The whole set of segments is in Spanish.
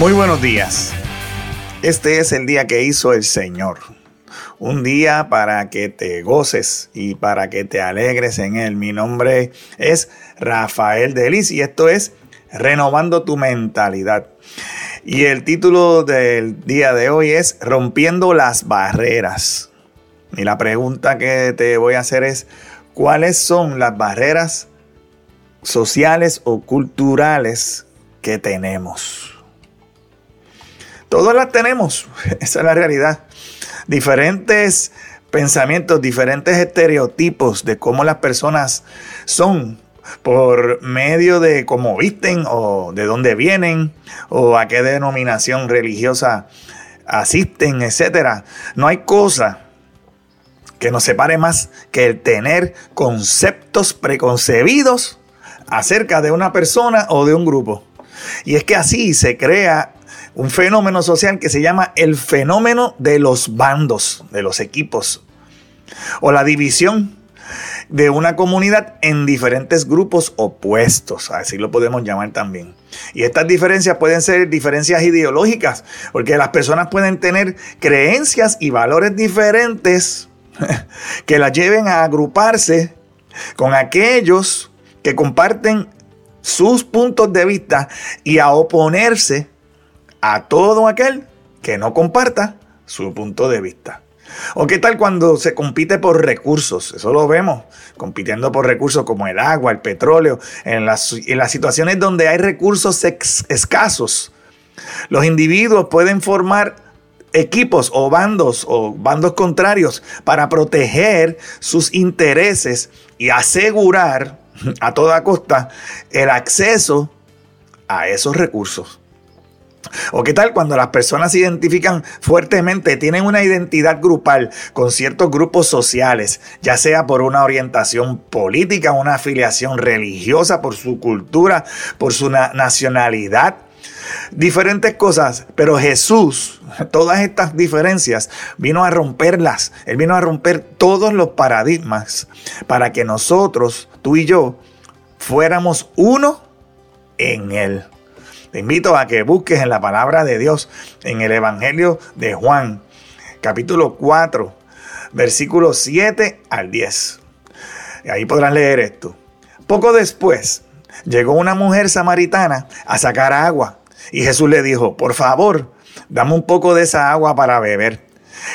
Muy buenos días. Este es el día que hizo el Señor. Un día para que te goces y para que te alegres en él. Mi nombre es Rafael Delis y esto es Renovando tu mentalidad. Y el título del día de hoy es Rompiendo las barreras. Y la pregunta que te voy a hacer es, ¿cuáles son las barreras sociales o culturales que tenemos? Todas las tenemos, esa es la realidad. Diferentes pensamientos, diferentes estereotipos de cómo las personas son por medio de cómo visten o de dónde vienen o a qué denominación religiosa asisten, etcétera. No hay cosa que nos separe más que el tener conceptos preconcebidos acerca de una persona o de un grupo. Y es que así se crea un fenómeno social que se llama el fenómeno de los bandos, de los equipos, o la división de una comunidad en diferentes grupos opuestos, así lo podemos llamar también. Y estas diferencias pueden ser diferencias ideológicas, porque las personas pueden tener creencias y valores diferentes que las lleven a agruparse con aquellos que comparten sus puntos de vista y a oponerse a todo aquel que no comparta su punto de vista. ¿O qué tal cuando se compite por recursos? Eso lo vemos, compitiendo por recursos como el agua, el petróleo, en las, situaciones donde hay recursos escasos. Los individuos pueden formar equipos o bandos o bandos contrarios para proteger sus intereses y asegurar a toda costa el acceso a esos recursos. ¿O qué tal cuando las personas se identifican fuertemente, tienen una identidad grupal con ciertos grupos sociales, ya sea por una orientación política, una afiliación religiosa, por su cultura, por su nacionalidad? Diferentes cosas, pero Jesús, todas estas diferencias, vino a romperlas. Él vino a romper todos los paradigmas para que nosotros, tú y yo, fuéramos uno en Él. Te invito a que busques en la palabra de Dios, en el Evangelio de Juan, capítulo 4, versículos 7 al 10. ahí podrán leer esto. Poco después, llegó una mujer samaritana a sacar agua. Y Jesús le dijo, por favor, dame un poco de esa agua para beber.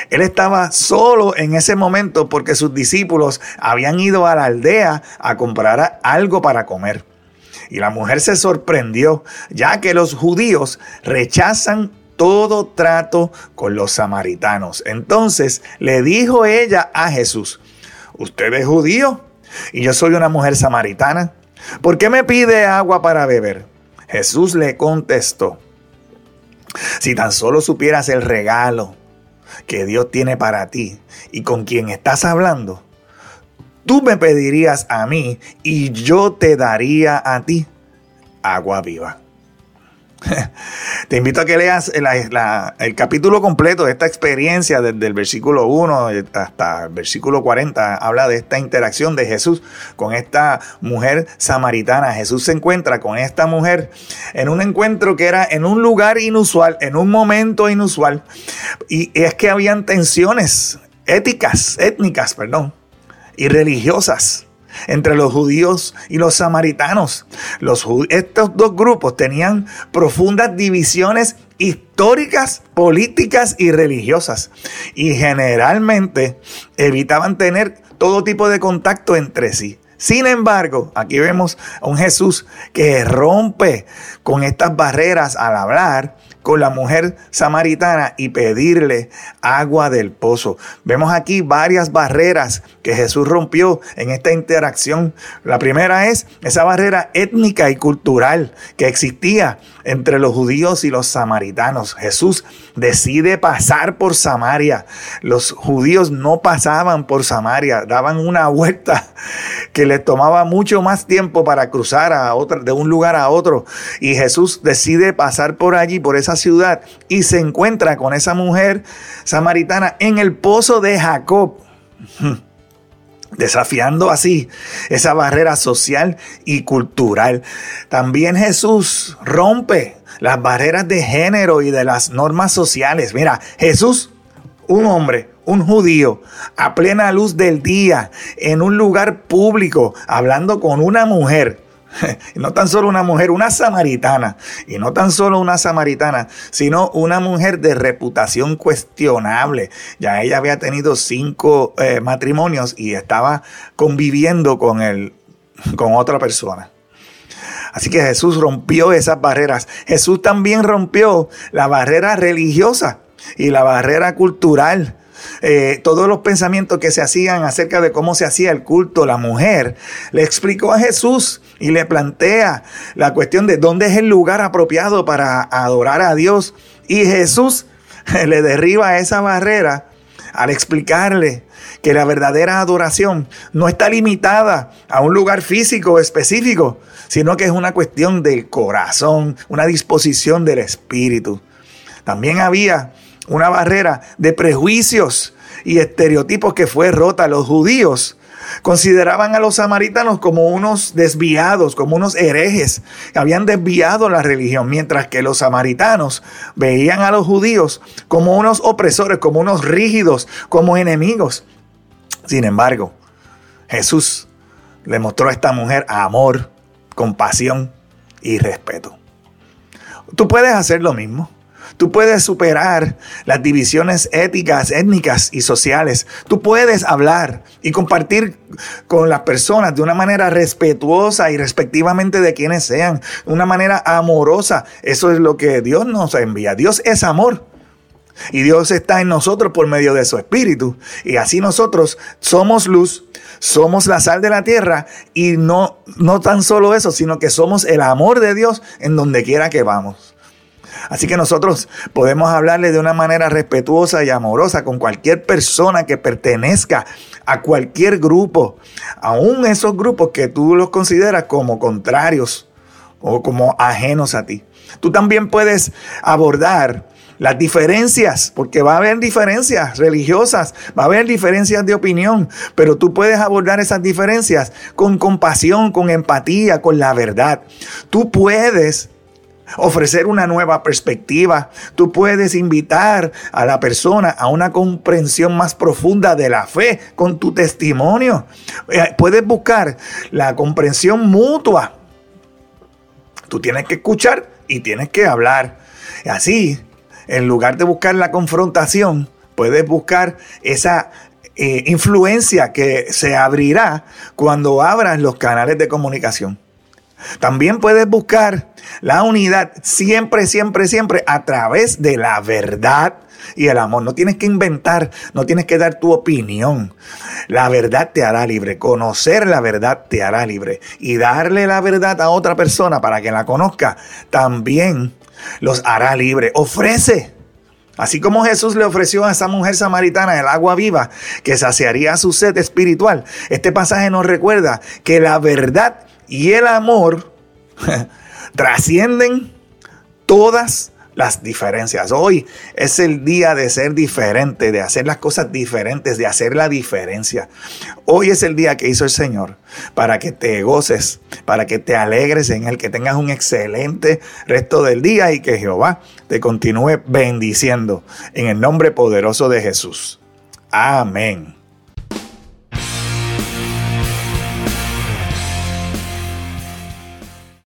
Él estaba solo en ese momento porque sus discípulos habían ido a la aldea a comprar algo para comer. Y la mujer se sorprendió, ya que los judíos rechazan todo trato con los samaritanos. Entonces le dijo ella a Jesús, ¿usted es judío? Y yo soy una mujer samaritana. ¿Por qué me pide agua para beber? Jesús le contestó, si tan solo supieras el regalo que Dios tiene para ti y con quien estás hablando, tú me pedirías a mí y yo te daría a ti agua viva. Te invito a que leas el capítulo completo de esta experiencia desde el versículo 1 hasta el versículo 40. Habla de esta interacción de Jesús con esta mujer samaritana. Jesús se encuentra con esta mujer en un encuentro que era en un lugar inusual, en un momento inusual. Y es que habían tensiones éticas, étnicas, perdón y religiosas entre los judíos y los samaritanos. Los, estos dos grupos tenían profundas divisiones históricas, políticas y religiosas. Y generalmente evitaban tener todo tipo de contacto entre sí. Sin embargo, aquí vemos a un Jesús que rompe con estas barreras al hablar con la mujer samaritana y pedirle agua del pozo. Vemos aquí varias barreras que Jesús rompió en esta interacción. La primera es esa barrera étnica y cultural que existía entre los judíos y los samaritanos. Jesús decide pasar por Samaria. Los judíos no pasaban por Samaria, daban una vuelta que les tomaba mucho más tiempo para cruzar de un lugar a otro. Y Jesús decide pasar por allí, por esa ciudad, y se encuentra con esa mujer samaritana en el pozo de Jacob desafiando así esa barrera social y cultural. También Jesús rompe las barreras de género y de las normas sociales. Mira, Jesús, un hombre, un judío, a plena luz del día, en un lugar público, hablando con una mujer. No tan solo una mujer, una samaritana. Y no tan solo una samaritana, sino una mujer de reputación cuestionable. Ya ella había tenido cinco eh, matrimonios y estaba conviviendo con, el, con otra persona. Así que Jesús rompió esas barreras. Jesús también rompió la barrera religiosa y la barrera cultural. Eh, todos los pensamientos que se hacían acerca de cómo se hacía el culto, la mujer, le explicó a Jesús y le plantea la cuestión de dónde es el lugar apropiado para adorar a Dios. Y Jesús le derriba esa barrera al explicarle que la verdadera adoración no está limitada a un lugar físico específico, sino que es una cuestión del corazón, una disposición del espíritu. También había una barrera de prejuicios y estereotipos que fue rota. Los judíos consideraban a los samaritanos como unos desviados, como unos herejes, que habían desviado la religión, mientras que los samaritanos veían a los judíos como unos opresores, como unos rígidos, como enemigos. Sin embargo, Jesús le mostró a esta mujer amor, compasión y respeto. Tú puedes hacer lo mismo. Tú puedes superar las divisiones éticas, étnicas y sociales. Tú puedes hablar y compartir con las personas de una manera respetuosa y respectivamente de quienes sean, de una manera amorosa. Eso es lo que Dios nos envía. Dios es amor. Y Dios está en nosotros por medio de su Espíritu. Y así nosotros somos luz, somos la sal de la tierra y no, no tan solo eso, sino que somos el amor de Dios en donde quiera que vamos. Así que nosotros podemos hablarle de una manera respetuosa y amorosa con cualquier persona que pertenezca a cualquier grupo, aún esos grupos que tú los consideras como contrarios o como ajenos a ti. Tú también puedes abordar las diferencias, porque va a haber diferencias religiosas, va a haber diferencias de opinión, pero tú puedes abordar esas diferencias con compasión, con empatía, con la verdad. Tú puedes ofrecer una nueva perspectiva. Tú puedes invitar a la persona a una comprensión más profunda de la fe con tu testimonio. Eh, puedes buscar la comprensión mutua. Tú tienes que escuchar y tienes que hablar. Así, en lugar de buscar la confrontación, puedes buscar esa eh, influencia que se abrirá cuando abras los canales de comunicación. También puedes buscar la unidad siempre, siempre, siempre a través de la verdad y el amor. No tienes que inventar, no tienes que dar tu opinión. La verdad te hará libre. Conocer la verdad te hará libre. Y darle la verdad a otra persona para que la conozca también los hará libre. Ofrece. Así como Jesús le ofreció a esa mujer samaritana el agua viva que saciaría su sed espiritual, este pasaje nos recuerda que la verdad y el amor trascienden todas las diferencias. Hoy es el día de ser diferente, de hacer las cosas diferentes, de hacer la diferencia. Hoy es el día que hizo el Señor para que te goces, para que te alegres en Él, que tengas un excelente resto del día y que Jehová te continúe bendiciendo en el nombre poderoso de Jesús. Amén.